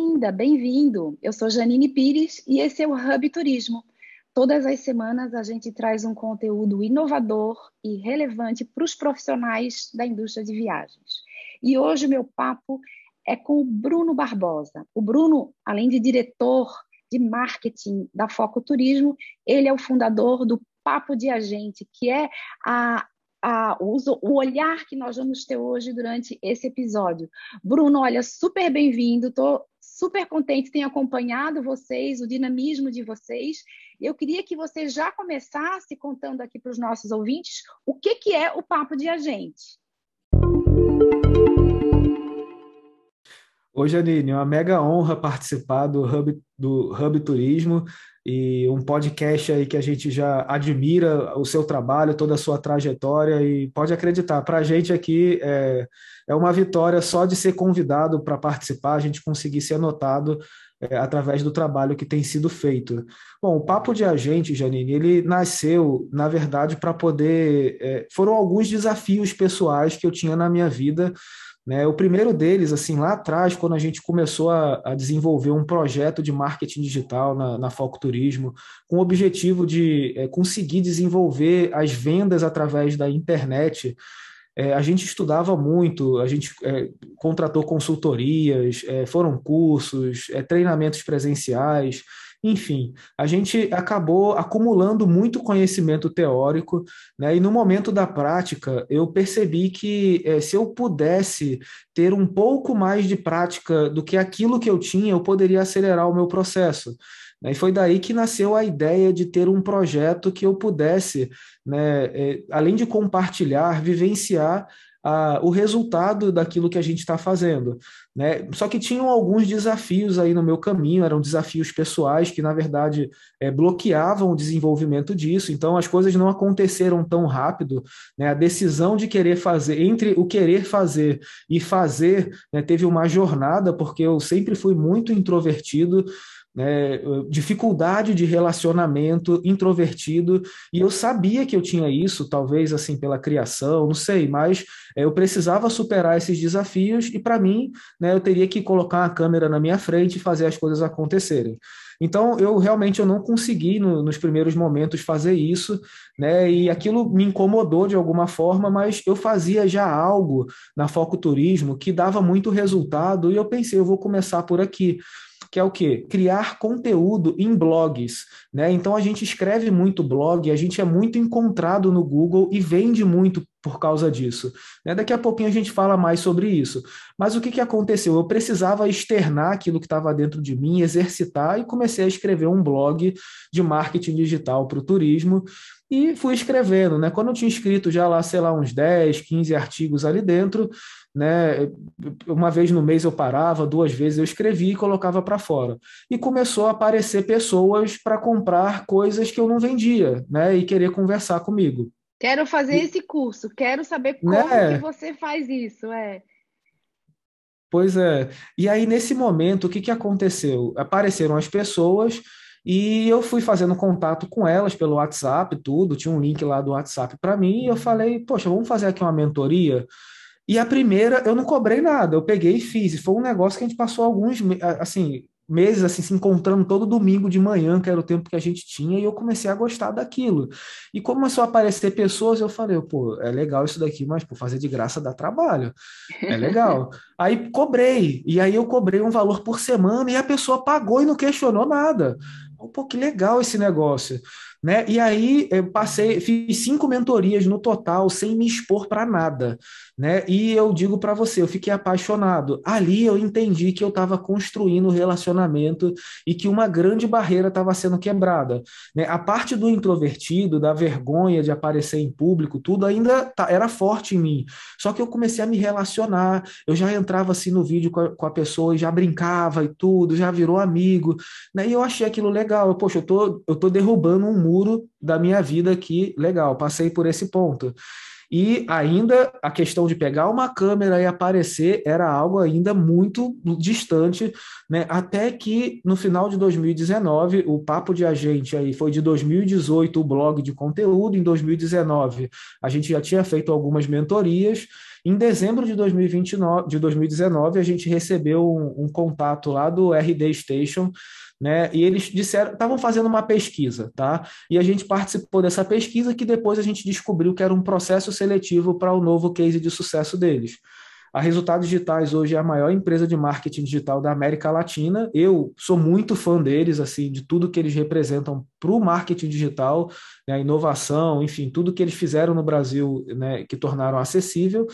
bem-vinda, bem-vindo. Eu sou Janine Pires e esse é o Hub Turismo. Todas as semanas a gente traz um conteúdo inovador e relevante para os profissionais da indústria de viagens. E hoje o meu papo é com o Bruno Barbosa. O Bruno, além de diretor de marketing da Foco Turismo, ele é o fundador do Papo de Agente, que é a, a, o, olhar que nós vamos ter hoje durante esse episódio. Bruno, olha, super bem-vindo, estou super contente em acompanhado vocês, o dinamismo de vocês. Eu queria que você já começasse contando aqui para os nossos ouvintes o que, que é o Papo de Agente. Oi, Janine, é uma mega honra participar do Hub, do Hub Turismo e um podcast aí que a gente já admira o seu trabalho, toda a sua trajetória e pode acreditar, para a gente aqui é, é uma vitória só de ser convidado para participar, a gente conseguir ser notado é, através do trabalho que tem sido feito. Bom, o Papo de Agente, Janine, ele nasceu, na verdade, para poder. É, foram alguns desafios pessoais que eu tinha na minha vida né? O primeiro deles, assim, lá atrás, quando a gente começou a, a desenvolver um projeto de marketing digital na, na Foco Turismo, com o objetivo de é, conseguir desenvolver as vendas através da internet, é, a gente estudava muito, a gente é, contratou consultorias, foram cursos, treinamentos presenciais, enfim, a gente acabou acumulando muito conhecimento teórico, né? E no momento da prática, eu percebi que eh, se eu pudesse ter um pouco mais de prática do que aquilo que eu tinha, eu poderia acelerar o meu processo. Né? E foi daí que nasceu a ideia de ter um projeto que eu pudesse, né, eh, além de compartilhar, vivenciar o resultado daquilo que a gente está fazendo. Né? Só que tinham alguns desafios aí no meu caminho, eram desafios pessoais que, na verdade, é, bloqueavam o desenvolvimento disso, então as coisas não aconteceram tão rápido. Né? A decisão de querer fazer, entre o querer fazer e fazer, né, teve uma jornada, porque eu sempre fui muito introvertido né, dificuldade de relacionamento, introvertido, e eu sabia que eu tinha isso, talvez assim pela criação, não sei, mas é, eu precisava superar esses desafios e para mim, né, eu teria que colocar a câmera na minha frente e fazer as coisas acontecerem. Então, eu realmente eu não consegui no, nos primeiros momentos fazer isso, né? E aquilo me incomodou de alguma forma, mas eu fazia já algo na Foco Turismo que dava muito resultado e eu pensei, eu vou começar por aqui que é o quê? Criar conteúdo em blogs. Né? Então a gente escreve muito blog, a gente é muito encontrado no Google e vende muito por causa disso. Né? Daqui a pouquinho a gente fala mais sobre isso. Mas o que, que aconteceu? Eu precisava externar aquilo que estava dentro de mim, exercitar e comecei a escrever um blog de marketing digital para o turismo e fui escrevendo, né? Quando eu tinha escrito já lá, sei lá, uns 10, 15 artigos ali dentro, né? Uma vez no mês eu parava, duas vezes eu escrevia e colocava para fora. E começou a aparecer pessoas para comprar coisas que eu não vendia, né? E querer conversar comigo. Quero fazer e, esse curso, quero saber como né? que você faz isso, é. Pois é. E aí, nesse momento, o que, que aconteceu? Apareceram as pessoas e eu fui fazendo contato com elas pelo WhatsApp, tudo. Tinha um link lá do WhatsApp para mim. E eu falei, poxa, vamos fazer aqui uma mentoria. E a primeira eu não cobrei nada, eu peguei e fiz. E foi um negócio que a gente passou alguns, assim, meses assim se encontrando todo domingo de manhã, que era o tempo que a gente tinha, e eu comecei a gostar daquilo. E começou a aparecer pessoas, eu falei, pô, é legal isso daqui, mas por fazer de graça dá trabalho. É legal. aí cobrei, e aí eu cobrei um valor por semana e a pessoa pagou e não questionou nada. Pô, que legal esse negócio. Né? E aí eu passei, fiz cinco mentorias no total, sem me expor para nada. Né? E eu digo para você, eu fiquei apaixonado. Ali eu entendi que eu estava construindo um relacionamento e que uma grande barreira estava sendo quebrada. Né? A parte do introvertido, da vergonha de aparecer em público, tudo ainda tá, era forte em mim. Só que eu comecei a me relacionar, eu já entrava assim no vídeo com a, com a pessoa e já brincava e tudo, já virou amigo. Né? E eu achei aquilo legal. Eu, Poxa, eu tô, eu tô derrubando um da minha vida aqui, legal, passei por esse ponto. E ainda a questão de pegar uma câmera e aparecer era algo ainda muito distante, né? Até que no final de 2019, o Papo de Agente aí foi de 2018 o blog de conteúdo, em 2019 a gente já tinha feito algumas mentorias Em dezembro de, 2029, de 2019, a gente recebeu um, um contato lá do RD Station, né? E eles disseram, estavam fazendo uma pesquisa, tá? E a gente participou dessa pesquisa que depois a gente descobriu que era um processo seletivo para o novo case de sucesso deles. A Resultados Digitais hoje é a maior empresa de marketing digital da América Latina. Eu sou muito fã deles, assim, de tudo que eles representam para o marketing digital, né, inovação, enfim, tudo que eles fizeram no Brasil, né, que tornaram acessível.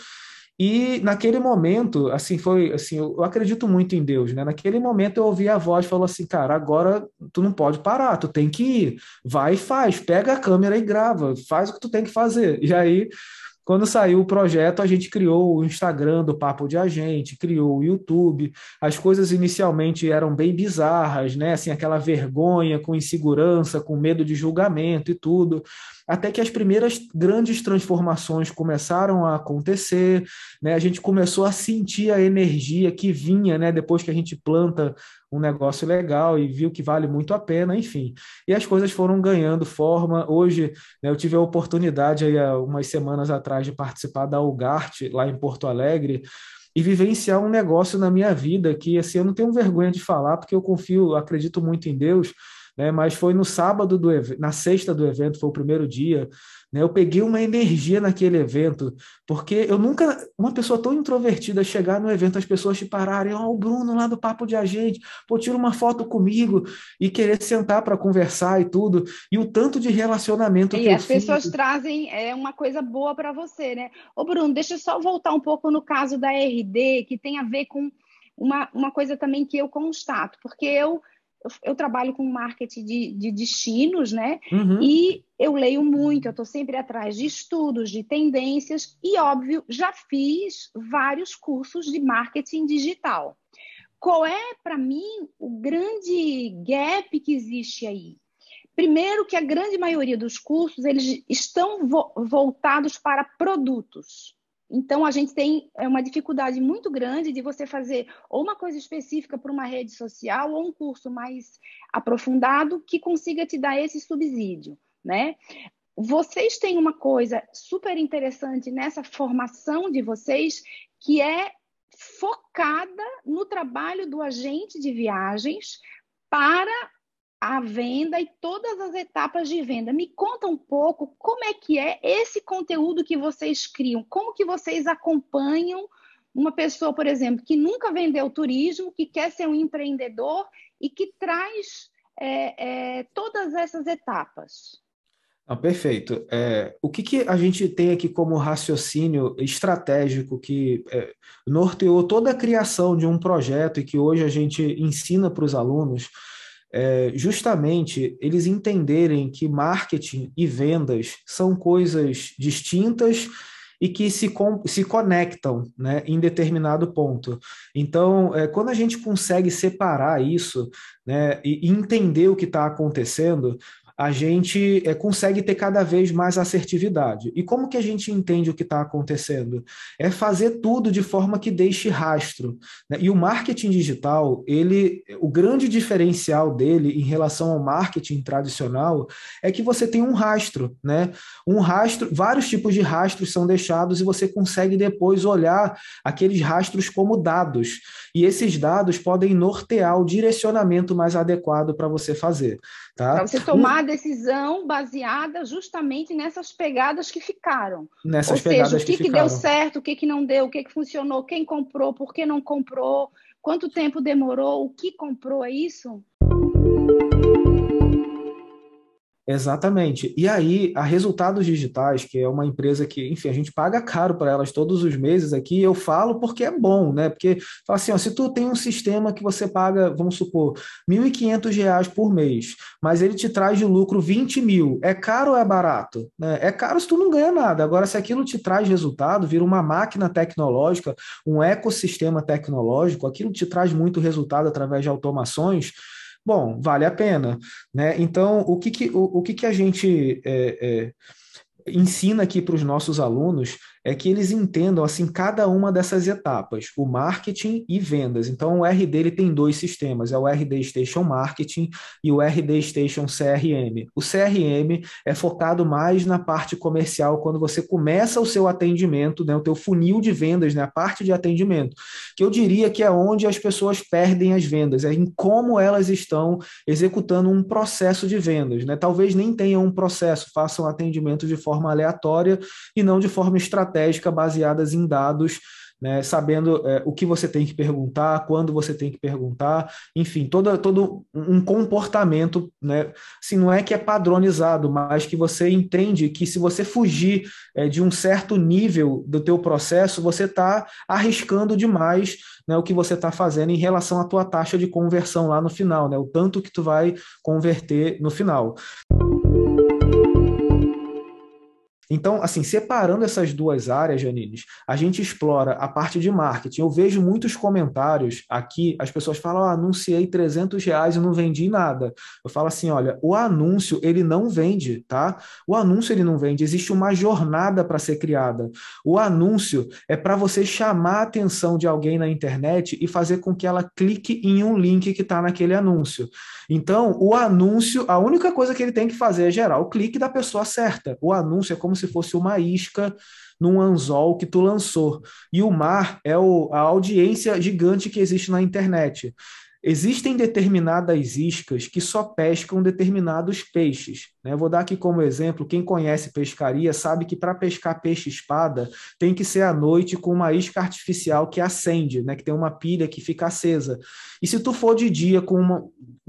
E naquele momento, assim, foi assim, eu acredito muito em Deus, né? Naquele momento eu ouvi a voz falou assim, cara, agora tu não pode parar, tu tem que ir, vai e faz, pega a câmera e grava, faz o que tu tem que fazer. E aí quando saiu o projeto, a gente criou o Instagram do Papo de Agente, criou o YouTube. As coisas inicialmente eram bem bizarras, né? Assim, aquela vergonha, com insegurança, com medo de julgamento e tudo até que as primeiras grandes transformações começaram a acontecer, né? A gente começou a sentir a energia que vinha, né? Depois que a gente planta um negócio legal e viu que vale muito a pena, enfim. E as coisas foram ganhando forma. Hoje, né, eu tive a oportunidade, aí, há umas semanas atrás, de participar da Ugart, lá em Porto Alegre, e vivenciar um negócio na minha vida que, assim, eu não tenho vergonha de falar, porque eu confio, acredito muito em Deus, né? Mas foi no sábado do na sexta do evento, foi o primeiro dia, né? Eu peguei uma energia naquele evento, porque eu nunca uma pessoa tão introvertida chegar no evento as pessoas te pararem, ó, oh, o Bruno lá do papo de agente, pô, tira uma foto comigo e querer sentar para conversar e tudo, e o tanto de relacionamento e que as pessoas fiz. trazem é uma coisa boa para você, né? Ô Bruno, deixa eu só voltar um pouco no caso da RD, que tem a ver com uma, uma coisa também que eu constato, porque eu eu, trabalho com marketing de, de destinos, né? Uhum. E eu leio muito, eu estou sempre atrás de estudos, de tendências, e óbvio, já fiz vários cursos de marketing digital. Qual é, para mim, o grande gap que existe aí? Primeiro que a grande maioria dos cursos eles estão vo voltados para produtos. Então, a gente tem é, uma dificuldade muito grande de você fazer ou uma coisa específica para uma rede social ou um curso mais aprofundado que consiga te dar esse subsídio, né? Vocês têm uma coisa super interessante nessa formação de vocês, que é focada no trabalho do agente de viagens para a venda e todas as etapas de venda. Me conta um pouco como é que é esse conteúdo que vocês criam, como que vocês acompanham uma pessoa, por exemplo, que nunca vendeu turismo, que quer ser um empreendedor e que traz é, é, todas essas etapas. Ah, perfeito. É, o que, que, a gente tem aqui como raciocínio estratégico que é, norteou toda a criação de um projeto e que hoje a gente ensina para os alunos? É, justamente eles entenderem que marketing e vendas são coisas distintas e que se, se conectam né, em determinado ponto. Então, é, quando a gente consegue separar isso né, e entender o que está acontecendo, a gente é, consegue ter cada vez mais assertividade. E como que a gente entende o que está acontecendo? É fazer tudo de forma que deixe rastro. Né? E o marketing digital, ele, o grande diferencial dele em relação ao marketing tradicional é que você tem um rastro, né? Um rastro, vários tipos de rastros são deixados e você consegue depois olhar aqueles rastros como dados. E esses dados podem nortear o direcionamento mais adequado para você fazer. Tá? Para você tomar decisão baseada justamente nessas pegadas que ficaram. Nessas Ou pegadas seja, o que, que, que deu certo, o que, que não deu, o que, que funcionou, quem comprou, por que não comprou, quanto tempo demorou, o que comprou, é isso? Exatamente. E aí, a Resultados Digitais, que é uma empresa que, enfim, a gente paga caro para elas todos os meses aqui, eu falo porque é bom, né? Porque, assim, ó, se tu tem um sistema que você paga, vamos supor, R$ 1.500 por mês, mas ele te traz de lucro 20 mil, é caro ou é barato? Né? É caro se tu não ganha nada. Agora, se aquilo te traz resultado, vira uma máquina tecnológica, um ecossistema tecnológico, aquilo te traz muito resultado através de automações, bom, vale a pena. Né? Então, o que, que, o, o que, que a gente é, é, ensina aqui para os nossos alunos é que eles entendam assim cada uma dessas etapas, o marketing e vendas. Então o RD ele tem dois sistemas, é o RD Station Marketing e o RD Station CRM. O CRM é focado mais na parte comercial quando você começa o seu atendimento, né, o teu funil de vendas, né, a parte de atendimento, que eu diria que é onde as pessoas perdem as vendas, é em como elas estão executando um processo de vendas, né? Talvez nem tenham um processo, façam atendimento de forma aleatória e não de forma estratégica baseadas em dados né, sabendo é, o que você tem que perguntar, quando você tem que perguntar, enfim, todo, todo um comportamento, né, assim, não é que é padronizado, mas que você entende que se você fugir é, de um certo nível do teu processo, você está arriscando demais né, o que você está fazendo em relação à tua taxa de conversão lá no final, né, o tanto que tu vai converter no final. Então, assim, separando essas duas áreas, Janines, a gente explora a parte de marketing. Eu vejo muitos comentários aqui, as pessoas falam, oh, anunciei 300 reais e não vendi nada. Eu falo assim, olha, o anúncio, ele não vende, tá? O anúncio, ele não vende, existe uma jornada para ser criada. O anúncio é para você chamar a atenção de alguém na internet e fazer com que ela clique em um link que está naquele anúncio. Então, o anúncio, a única coisa que ele tem que fazer é gerar o clique da pessoa certa. O anúncio é como se fosse uma isca num anzol que tu lançou. E o mar é o, a audiência gigante que existe na internet. Existem determinadas iscas que só pescam determinados peixes. Né? Vou dar aqui como exemplo: quem conhece pescaria sabe que para pescar peixe-espada tem que ser à noite com uma isca artificial que acende, né? que tem uma pilha que fica acesa. E se tu for de dia com uma.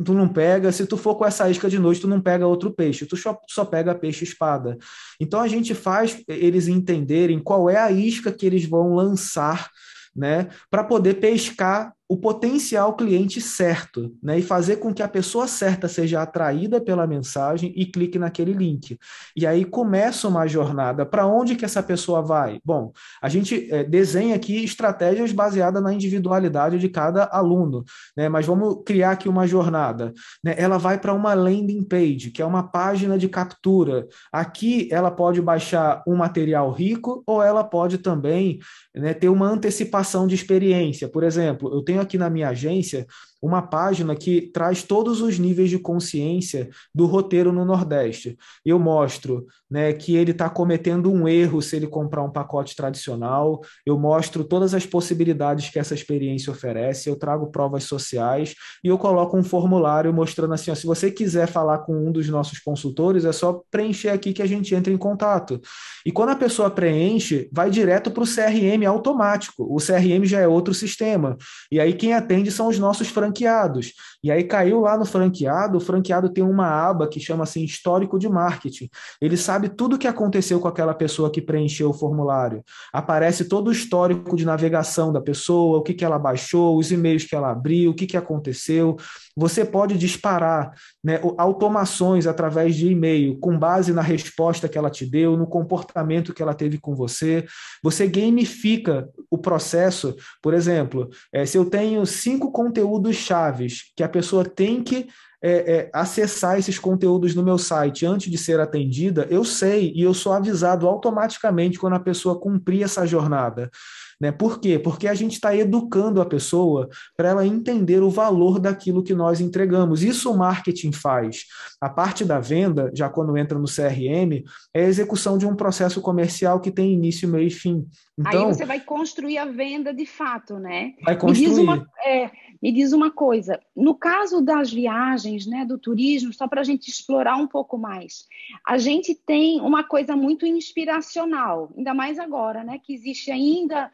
Tu não pega, se tu for com essa isca de noite, tu não pega outro peixe, tu só, pega peixe-espada. Então a gente faz eles entenderem qual é a isca que eles vão lançar né, para poder pescar o potencial cliente certo, né? E fazer com que a pessoa certa seja atraída pela mensagem e clique naquele link. E aí começa uma jornada. Para onde que essa pessoa vai? Bom, a gente é, desenha aqui estratégias baseadas na individualidade de cada aluno, né? Mas vamos criar aqui uma jornada. Né? Ela vai para uma landing page, que é uma página de captura. Aqui ela pode baixar um material rico ou ela pode também né, ter uma antecipação de experiência. Por exemplo, eu tenho tenho aqui na minha agência uma página que traz todos os níveis de consciência do roteiro no Nordeste. Eu mostro né, que ele está cometendo um erro se ele comprar um pacote tradicional, eu mostro todas as possibilidades que essa experiência oferece, eu trago provas sociais e eu coloco um formulário mostrando assim: ó, se você quiser falar com um dos nossos consultores, é só preencher aqui que a gente entra em contato. E quando a pessoa preenche, vai direto para o CRM automático. O CRM já é outro sistema. E aí quem atende são os nossos franqueados franqueados. E aí caiu lá no franqueado, o franqueado tem uma aba que chama assim histórico de marketing. Ele sabe tudo o que aconteceu com aquela pessoa que preencheu o formulário. Aparece todo o histórico de navegação da pessoa, o que, que ela baixou, os e-mails que ela abriu, o que, que aconteceu. Você pode disparar né, automações através de e-mail com base na resposta que ela te deu, no comportamento que ela teve com você. Você gamifica o processo. Por exemplo, é, se eu tenho cinco conteúdos chaves que a pessoa tem que é, é, acessar esses conteúdos no meu site antes de ser atendida, eu sei e eu sou avisado automaticamente quando a pessoa cumprir essa jornada. Né? Por quê? Porque a gente está educando a pessoa para ela entender o valor daquilo que nós entregamos. Isso o marketing faz. A parte da venda, já quando entra no CRM, é a execução de um processo comercial que tem início, meio e fim. Então, Aí você vai construir a venda de fato, né? Vai construir. Me diz uma, é, me diz uma coisa, no caso das viagens, né, do turismo, só para a gente explorar um pouco mais, a gente tem uma coisa muito inspiracional, ainda mais agora, né, que existe ainda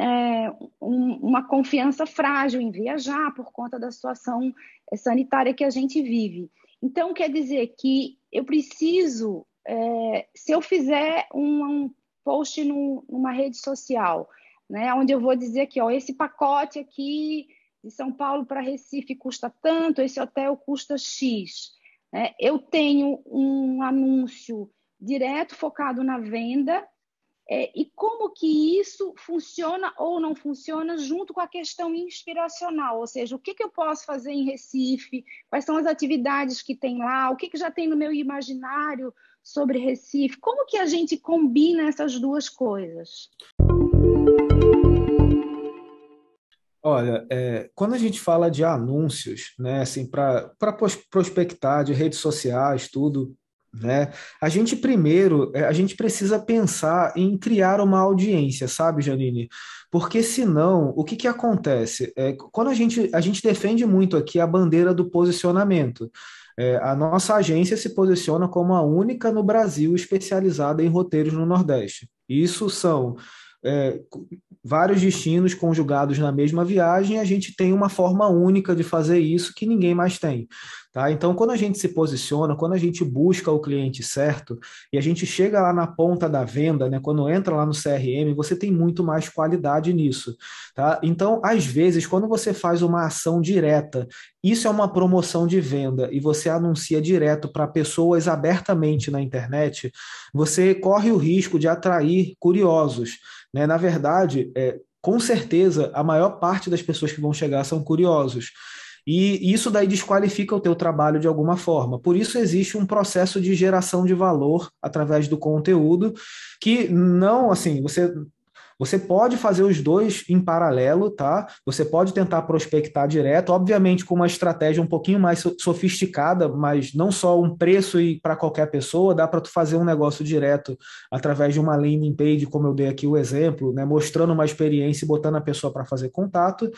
é, um, uma confiança frágil em viajar por conta da situação sanitária que a gente vive. Então, quer dizer que eu preciso, é, se eu fizer um, um post no, numa rede social, né, onde eu vou dizer que ó, esse pacote aqui de São Paulo para Recife custa tanto, esse hotel custa X. Né? Eu tenho um anúncio direto focado na venda é, e como que isso funciona ou não funciona junto com a questão inspiracional, ou seja, o que, que eu posso fazer em Recife, quais são as atividades que tem lá, o que, que já tem no meu imaginário sobre Recife. Como que a gente combina essas duas coisas? Olha, é, quando a gente fala de anúncios, né, assim, para prospectar de redes sociais, tudo, né, a gente primeiro, é, a gente precisa pensar em criar uma audiência, sabe, Janine? Porque senão, o que que acontece? É, quando a gente, a gente defende muito aqui a bandeira do posicionamento, é, a nossa agência se posiciona como a única no Brasil especializada em roteiros no Nordeste. Isso são é, vários destinos conjugados na mesma viagem, a gente tem uma forma única de fazer isso que ninguém mais tem. Tá? Então, quando a gente se posiciona, quando a gente busca o cliente certo e a gente chega lá na ponta da venda, né, quando entra lá no CRM, você tem muito mais qualidade nisso. Tá? Então, às vezes, quando você faz uma ação direta, isso é uma promoção de venda e você anuncia direto para pessoas abertamente na internet, você corre o risco de atrair curiosos. Né? Na verdade, é, com certeza, a maior parte das pessoas que vão chegar são curiosos. E isso daí desqualifica o teu trabalho de alguma forma. Por isso existe um processo de geração de valor através do conteúdo que não, assim, você você pode fazer os dois em paralelo, tá? Você pode tentar prospectar direto, obviamente com uma estratégia um pouquinho mais sofisticada, mas não só um preço para qualquer pessoa, dá para tu fazer um negócio direto através de uma landing page, como eu dei aqui o exemplo, né? Mostrando uma experiência e botando a pessoa para fazer contato,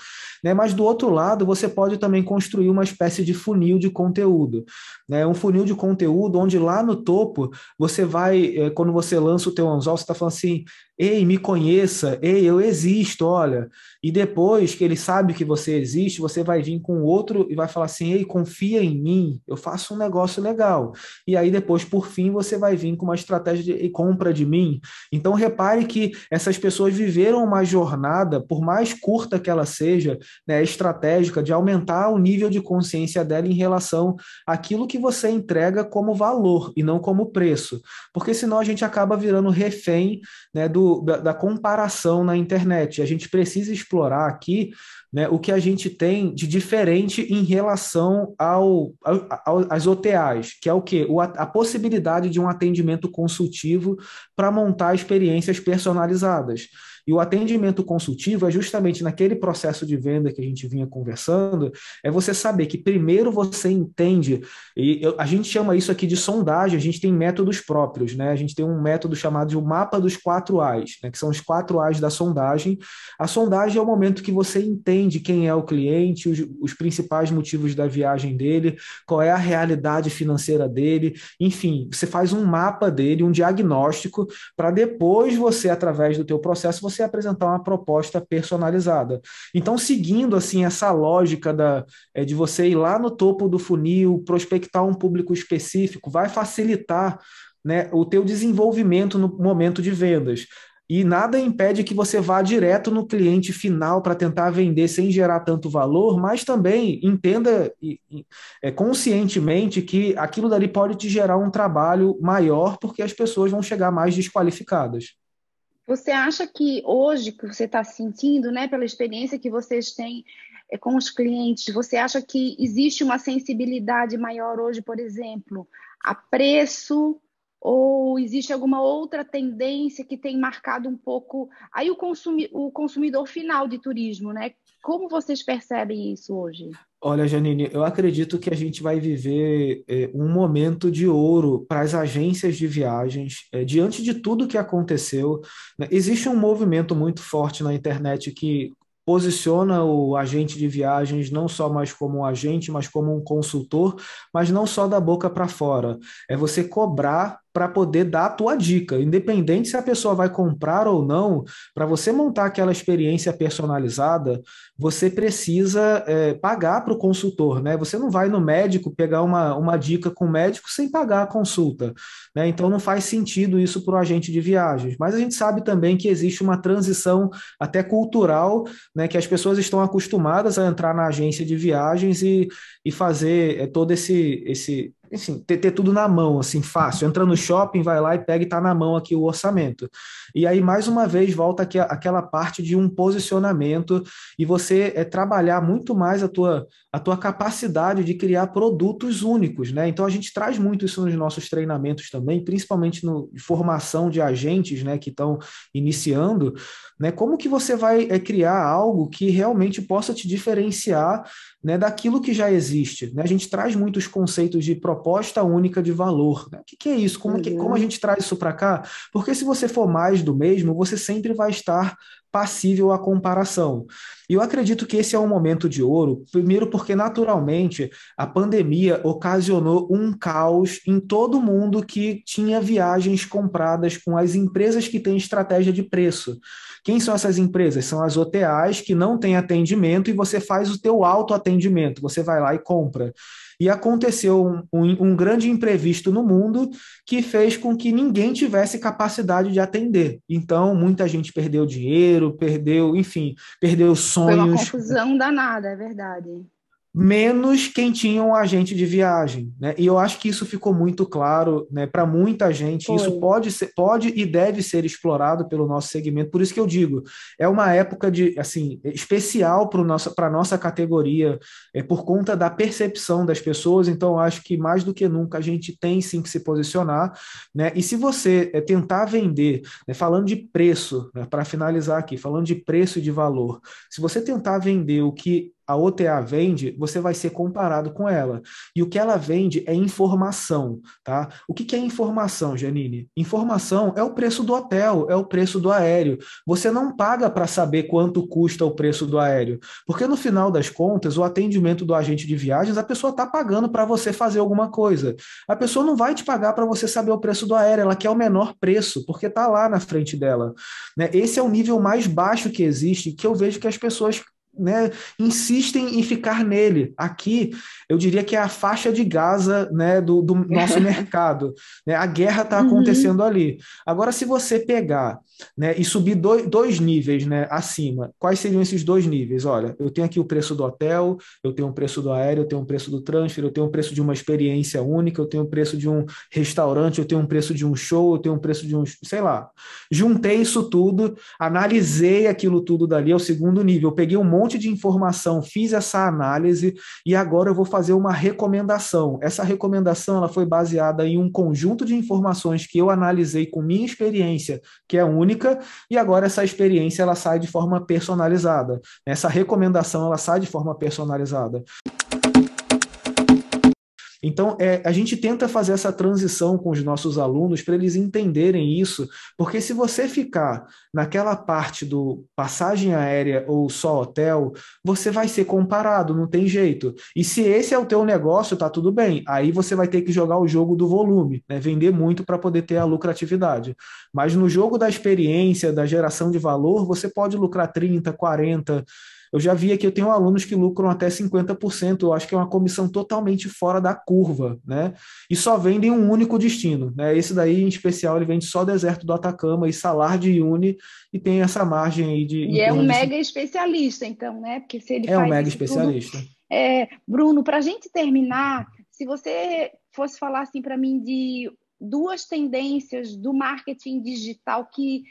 né? Mas do outro lado, você pode também construir uma espécie de funil de conteúdo, né? Um funil de conteúdo onde lá no topo você vai, eh, quando você lança o teu anzol, você está falando assim, Ei, me conheça, ei, eu existo, olha. E depois que ele sabe que você existe, você vai vir com outro e vai falar assim: ei, confia em mim, eu faço um negócio legal. E aí depois, por fim, você vai vir com uma estratégia de compra de mim. Então, repare que essas pessoas viveram uma jornada, por mais curta que ela seja, né, estratégica, de aumentar o nível de consciência dela em relação àquilo que você entrega como valor e não como preço. Porque senão a gente acaba virando refém né, do da, da, comparação na internet. A gente precisa explorar aqui né, o que a gente tem de diferente em relação ao, ao, às OTAs, que é o quê? O, a possibilidade de um atendimento consultivo para montar experiências personalizadas. E o atendimento consultivo é justamente naquele processo de venda que a gente vinha conversando, é você saber que primeiro você entende, e eu, a gente chama isso aqui de sondagem, a gente tem métodos próprios, né? A gente tem um método chamado de o mapa dos quatro A's, né? que são os quatro A's da sondagem. A sondagem é o momento que você entende quem é o cliente, os, os principais motivos da viagem dele, qual é a realidade financeira dele, enfim, você faz um mapa dele, um diagnóstico, para depois você, através do teu processo, você apresentar uma proposta personalizada. Então, seguindo assim essa lógica da, é, de você ir lá no topo do funil, prospectar um público específico, vai facilitar né, o teu desenvolvimento no momento de vendas. E nada impede que você vá direto no cliente final para tentar vender sem gerar tanto valor, mas também entenda é, conscientemente que aquilo dali pode te gerar um trabalho maior, porque as pessoas vão chegar mais desqualificadas. Você acha que hoje que você está sentindo, né, pela experiência que vocês têm é, com os clientes, você acha que existe uma sensibilidade maior hoje, por exemplo, a preço ou existe alguma outra tendência que tem marcado um pouco aí o, consumi o consumidor final de turismo, né? Como vocês percebem isso hoje? Olha, Janine, eu acredito que a gente vai viver é, um momento de ouro para as agências de viagens. É, diante de tudo que aconteceu, né, existe um movimento muito forte na internet que posiciona o agente de viagens não só mais como um agente, mas como um consultor, mas não só da boca para fora. É você cobrar para poder dar a tua dica, independente se a pessoa vai comprar ou não, para você montar aquela experiência personalizada, você precisa é, pagar para o consultor, né? Você não vai no médico pegar uma, uma dica com o médico sem pagar a consulta, né? Então não faz sentido isso para o agente de viagens. Mas a gente sabe também que existe uma transição até cultural, né? Que as pessoas estão acostumadas a entrar na agência de viagens e, e fazer é, todo esse, esse assim, ter, ter tudo na mão, assim, fácil. Entra no shopping, vai lá e pega e está na mão aqui o orçamento. E aí, mais uma vez, volta aqui aquela parte de um posicionamento e você é, trabalhar muito mais a tua, a tua capacidade de criar produtos únicos, né? Então, a gente traz muito isso nos nossos treinamentos também, principalmente no formação de agentes, né, que estão iniciando, né? Como que você vai é, criar algo que realmente possa te diferenciar né, daquilo que já existe. Né? A gente traz muitos conceitos de proposta única de valor. Né? O que, que, é isso? Como, que, como a uhum. gente traz isso para cá? Porque se você for mais do mesmo, você sempre vai estar passível à comparação. E eu acredito que esse é um momento de ouro, primeiro porque naturalmente a pandemia ocasionou um caos em todo mundo que tinha viagens compradas com as empresas que têm estratégia de preço. Quem são essas empresas? São as OTAs que não têm atendimento e você faz o teu autoatendimento, você vai lá e compra. E aconteceu um, um, um, grande imprevisto no mundo que fez com que ninguém tivesse capacidade de atender. Então, muita gente perdeu dinheiro, perdeu, enfim, perdeu sonhos. Foi uma confusão danada, é verdade menos quem tinha um agente de viagem, né? E eu acho que isso ficou muito claro, né, para muita gente. Foi. Isso pode ser, pode e deve ser explorado pelo nosso segmento. Por isso que eu digo, é uma época de, assim, especial para nossa para nossa categoria, é por conta da percepção das pessoas. Então, acho que mais do que nunca a gente tem sim que se posicionar, né? E se você é, tentar vender, né, falando de preço, né, para finalizar aqui, falando de preço e de valor, se você tentar vender o que a OTA vende, você vai ser comparado com ela. E o que ela vende é informação, tá? O que, que é informação, Janine? Informação é o preço do hotel, é o preço do aéreo. Você não paga para saber quanto custa o preço do aéreo, porque no final das contas, o atendimento do agente de viagens, a pessoa está pagando para você fazer alguma coisa. A pessoa não vai te pagar para você saber o preço do aéreo, ela quer o menor preço, porque está lá na frente dela. Né? Esse é o nível mais baixo que existe, que eu vejo que as pessoas né, insistem em ficar nele. Aqui, eu diria que é a faixa de Gaza né, do, do nosso mercado. Né? A guerra está uhum. acontecendo uhum. ali. Agora, se você pegar né, e subir dois, dois níveis né, acima, quais seriam esses dois níveis? Olha, eu tenho aqui o preço do hotel, eu tenho o preço do aéreo, eu tenho o preço do transfer, eu tenho o preço de uma experiência única, eu tenho o preço de um restaurante, eu tenho o preço de um show, eu tenho o preço de um, sei lá. Juntei isso tudo, analisei aquilo tudo dali, é o segundo nível. Eu peguei um monte monte de informação, fiz essa análise e agora eu vou fazer uma recomendação. Essa recomendação ela foi baseada em um conjunto de informações que eu analisei com minha experiência, que é única, e agora essa experiência ela sai de forma personalizada. Essa recomendação ela sai de forma personalizada. Então, é, a gente tenta fazer essa transição com os nossos alunos para eles entenderem isso, porque se você ficar naquela parte do passagem aérea ou só hotel, você vai ser comparado, não tem jeito. E se esse é o teu negócio, tá tudo bem. Aí você vai ter que jogar o jogo do volume, né? vender muito para poder ter a lucratividade. Mas no jogo da experiência, da geração de valor, você pode lucrar 30, 40, eu já vi aqui, eu tenho alunos que lucram até 50%, eu acho que é uma comissão totalmente fora da curva, né? E só vendem um único destino, né? Esse daí, em especial, ele vende só deserto do Atacama e salar de Iune e tem essa margem aí de... E é um mega especialista, então, né? Porque se ele é um mega especialista. Tudo... É, Bruno, para a gente terminar, se você fosse falar assim para mim de duas tendências do marketing digital que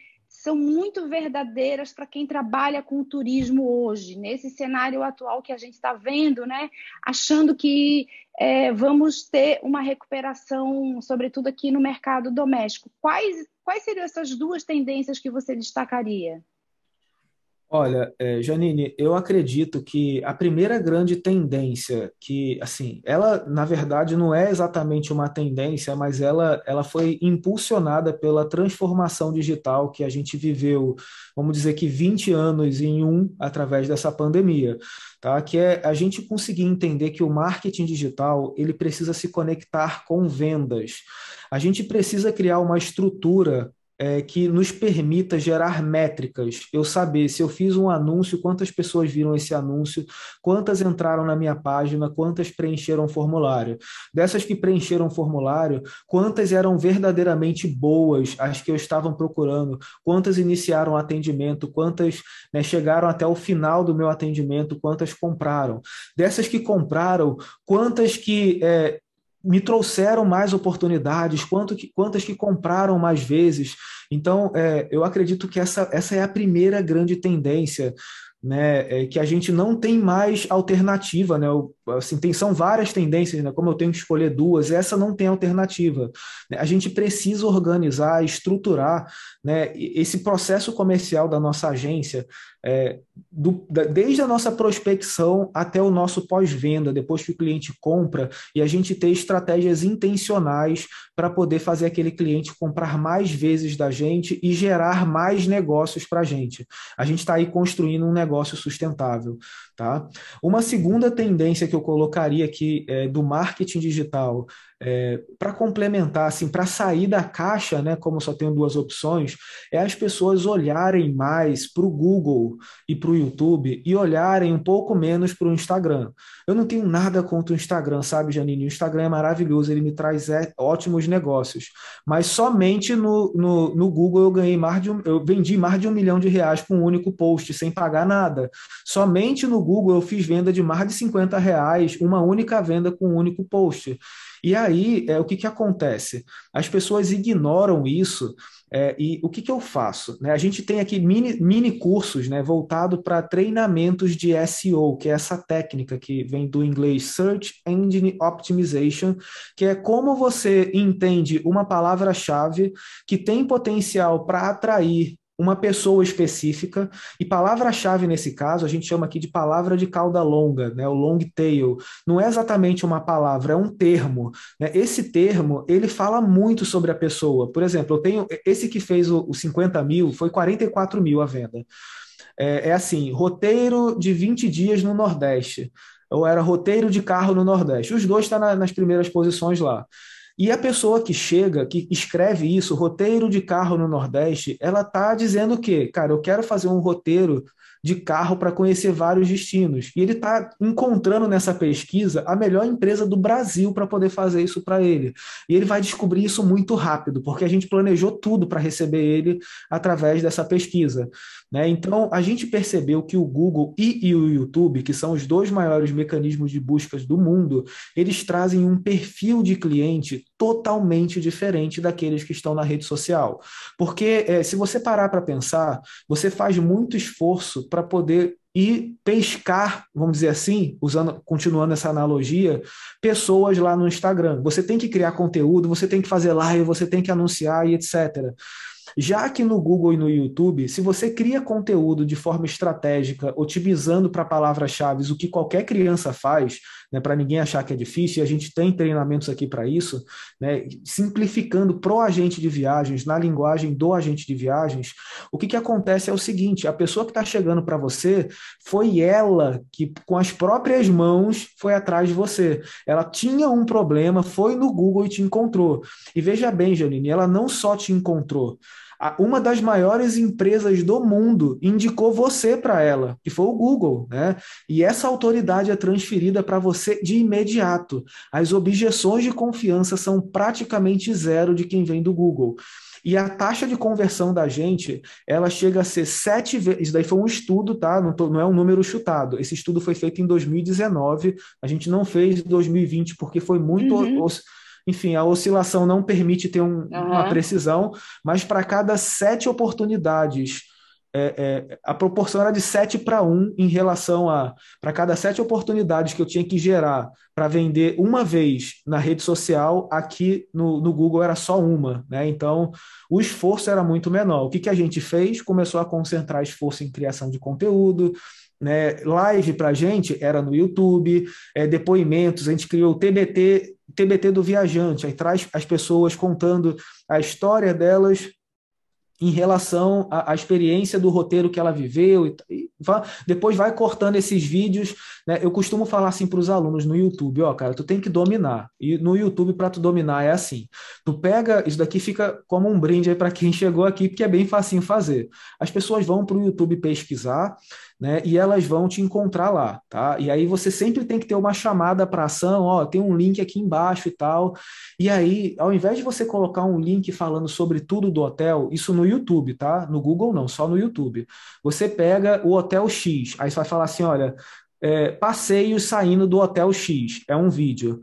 são muito verdadeiras para quem trabalha com o turismo hoje, nesse cenário atual que a gente está vendo, né? Achando que é, vamos ter uma recuperação, sobretudo aqui no mercado doméstico. Quais, quais seriam essas duas tendências que você destacaria? Olha, é, Janine, eu acredito que a primeira grande tendência que, assim, ela na verdade não é exatamente uma tendência, mas ela, ela foi impulsionada pela transformação digital que a gente viveu, vamos dizer que 20 anos em um através dessa pandemia, tá? Que é a gente conseguir entender que o marketing digital ele precisa se conectar com vendas. A gente precisa criar uma estrutura é, que nos permita gerar métricas. Eu saber se eu fiz um anúncio, quantas pessoas viram esse anúncio, quantas entraram na minha página, quantas preencheram o formulário. Dessas que preencheram o formulário, quantas eram verdadeiramente boas, as que eu estava procurando, quantas iniciaram o atendimento, quantas né, chegaram até o final do meu atendimento, quantas compraram. Dessas que compraram, quantas que é, me trouxeram mais oportunidades, quanto que, quantas que compraram mais vezes. Então, é, eu acredito que essa, essa é a primeira grande tendência né, é que a gente não tem mais alternativa, né? Assim, tem, são várias tendências, né? Como eu tenho que escolher duas, essa não tem alternativa. Né? A gente precisa organizar, estruturar, né, esse processo comercial da nossa agência, é, do, da, desde a nossa prospecção até o nosso pós-venda, depois que o cliente compra, e a gente ter estratégias intencionais para poder fazer aquele cliente comprar mais vezes da gente e gerar mais negócios para a gente. A gente está aí construindo um negócio sustentável. Tá? Uma segunda tendência que eu colocaria aqui é, do marketing digital, é, para complementar, assim, para sair da caixa, né, como só tenho duas opções, é as pessoas olharem mais para o Google e para o YouTube e olharem um pouco menos para o Instagram. Eu não tenho nada contra o Instagram, sabe, Janine? O Instagram é maravilhoso, ele me traz é, ótimos negócios, mas somente no, no, no Google eu ganhei mais de um, eu vendi mais de um milhão de reais com um único post, sem pagar nada. Somente no Google eu fiz venda de mais de 50 reais, uma única venda com um único post. E aí, é, o que, que acontece? As pessoas ignoram isso é, e o que, que eu faço? Né? A gente tem aqui mini, mini cursos né, voltado para treinamentos de SEO, que é essa técnica que vem do inglês Search Engine Optimization, que é como você entende uma palavra-chave que tem potencial para atrair uma pessoa específica, e palavra-chave nesse caso a gente chama aqui de palavra de cauda longa, né, o long tail. Não é exatamente uma palavra, é um termo. Né? Esse termo, ele fala muito sobre a pessoa. Por exemplo, eu tenho, esse que fez o, o 50 mil, foi 44 mil a venda. É, é assim, roteiro de 20 dias no Nordeste, ou era roteiro de carro no Nordeste. Os dois estão tá na, nas primeiras posições lá. E a pessoa que chega, que escreve isso, roteiro de carro no Nordeste, ela está dizendo o quê? Cara, eu quero fazer um roteiro de carro para conhecer vários destinos. E ele está encontrando nessa pesquisa a melhor empresa do Brasil para poder fazer isso para ele. E ele vai descobrir isso muito rápido, porque a gente planejou tudo para receber ele através dessa pesquisa. Né? Então, a gente percebeu que o Google e, e o YouTube, que são os dois maiores mecanismos de buscas do mundo, eles trazem um perfil de cliente totalmente diferente daqueles que estão na rede social. Porque é, se você parar para pensar, você faz muito esforço para poder ir pescar, vamos dizer assim, usando, continuando essa analogia, pessoas lá no Instagram. Você tem que criar conteúdo, você tem que fazer live, você tem que anunciar e etc. Já que no Google e no YouTube, se você cria conteúdo de forma estratégica, otimizando para palavras-chave o que qualquer criança faz, né, para ninguém achar que é difícil, e a gente tem treinamentos aqui para isso, né, simplificando para o agente de viagens, na linguagem do agente de viagens, o que, que acontece é o seguinte: a pessoa que está chegando para você foi ela que, com as próprias mãos, foi atrás de você. Ela tinha um problema, foi no Google e te encontrou. E veja bem, Janine, ela não só te encontrou, uma das maiores empresas do mundo indicou você para ela, que foi o Google, né? E essa autoridade é transferida para você de imediato. As objeções de confiança são praticamente zero de quem vem do Google. E a taxa de conversão da gente, ela chega a ser sete vezes. Isso daí foi um estudo, tá? Não, tô, não, é um número chutado. Esse estudo foi feito em 2019. A gente não fez em 2020 porque foi muito. Uhum enfim, a oscilação não permite ter um, uhum. uma precisão, mas para cada sete oportunidades, é, é, a proporção era de sete para um em relação a para cada sete oportunidades que eu tinha que gerar para vender uma vez na rede social, aqui no, no Google era só uma, né? Então o esforço era muito menor. O que, que a gente fez? Começou a concentrar esforço em criação de conteúdo, né? Live para a gente era no YouTube, é, depoimentos, a gente criou o TBT TBT do viajante, aí traz as pessoas contando a história delas em relação à, à, experiência do roteiro que ela viveu. E, e depois vai cortando esses vídeos. Né? Eu costumo falar assim para os alunos no YouTube, ó, cara, tu tem que dominar. E no YouTube, para tu dominar, é assim. Tu pega, isso daqui fica como um brinde aí para quem chegou aqui, porque é bem facinho fazer. As pessoas vão para o YouTube pesquisar, né? E elas vão te encontrar lá, tá? E aí você sempre tem que ter uma chamada para ação, ó, tem um link aqui embaixo e tal. E aí, ao invés de você colocar um link falando sobre tudo do hotel, isso no YouTube, tá? No Google não, só no YouTube. Você pega o Hotel X, aí você vai falar assim, olha, é, passeios saindo do Hotel X, é um vídeo.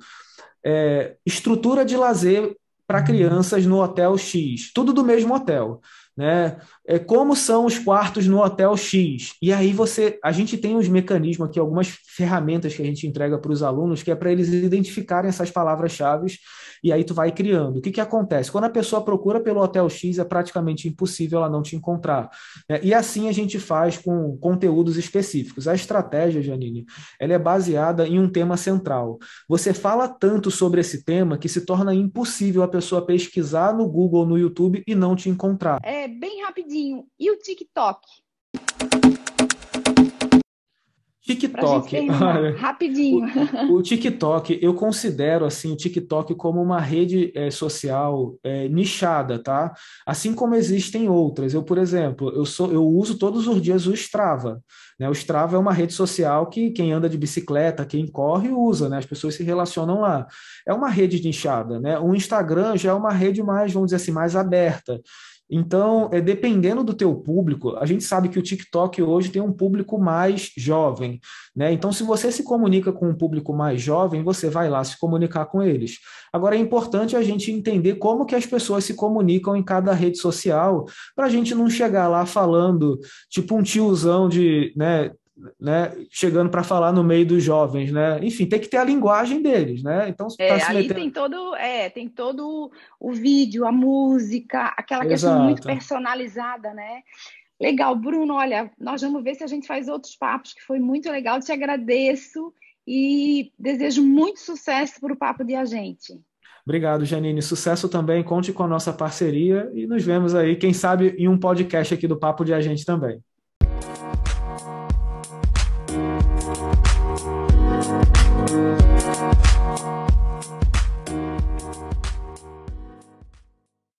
é, estrutura de lazer para crianças no hotel X, tudo do mesmo hotel né? É, como são os quartos no hotel X? E aí você, a gente tem os mecanismos aqui, algumas ferramentas que a gente entrega para os alunos, que é para eles identificarem essas palavras-chave e aí tu vai criando. O que, que acontece? Quando a pessoa procura pelo hotel X, é praticamente impossível ela não te encontrar. Né? E assim a gente faz com conteúdos específicos. A estratégia, Janine, ela é baseada em um tema central. Você fala tanto sobre esse tema que se torna impossível a pessoa pesquisar no Google, no YouTube e não te encontrar. É bem rapidinho. E o TikTok? TikTok. rapidinho. O, o, TikTok, eu considero assim o TikTok como uma rede é, social é, nichada, tá? Assim como existem outras. Eu, por exemplo, eu sou, eu uso todos os dias o Strava. Né? O Strava é uma rede social que quem anda de bicicleta, quem corre, usa, né? As pessoas se relacionam lá. É uma rede nichada, né? O Instagram já é uma rede mais, vamos dizer assim, mais aberta. Então, é, dependendo do teu público, a gente sabe que o TikTok hoje tem um público mais jovem, né? Então, se você se comunica com um público mais jovem, você vai lá se comunicar com eles. Agora, é importante a gente entender como que as pessoas se comunicam em cada rede social, para a gente não chegar lá falando, tipo um tiozão de, né, né, chegando para falar no meio dos jovens, né? Enfim, tem que ter a linguagem deles, né? Então, é, tá metendo... tem todo, é, tem todo o vídeo, a música, aquela Exato. questão muito personalizada, né? Legal, Bruno. Olha, nós vamos ver se a gente faz outros papos, que foi muito legal. Te agradeço e desejo muito sucesso para o papo de a gente. Obrigado, Janine. Sucesso também. Conte com a nossa parceria e nos vemos aí, quem sabe, em um podcast aqui do Papo de Agente também.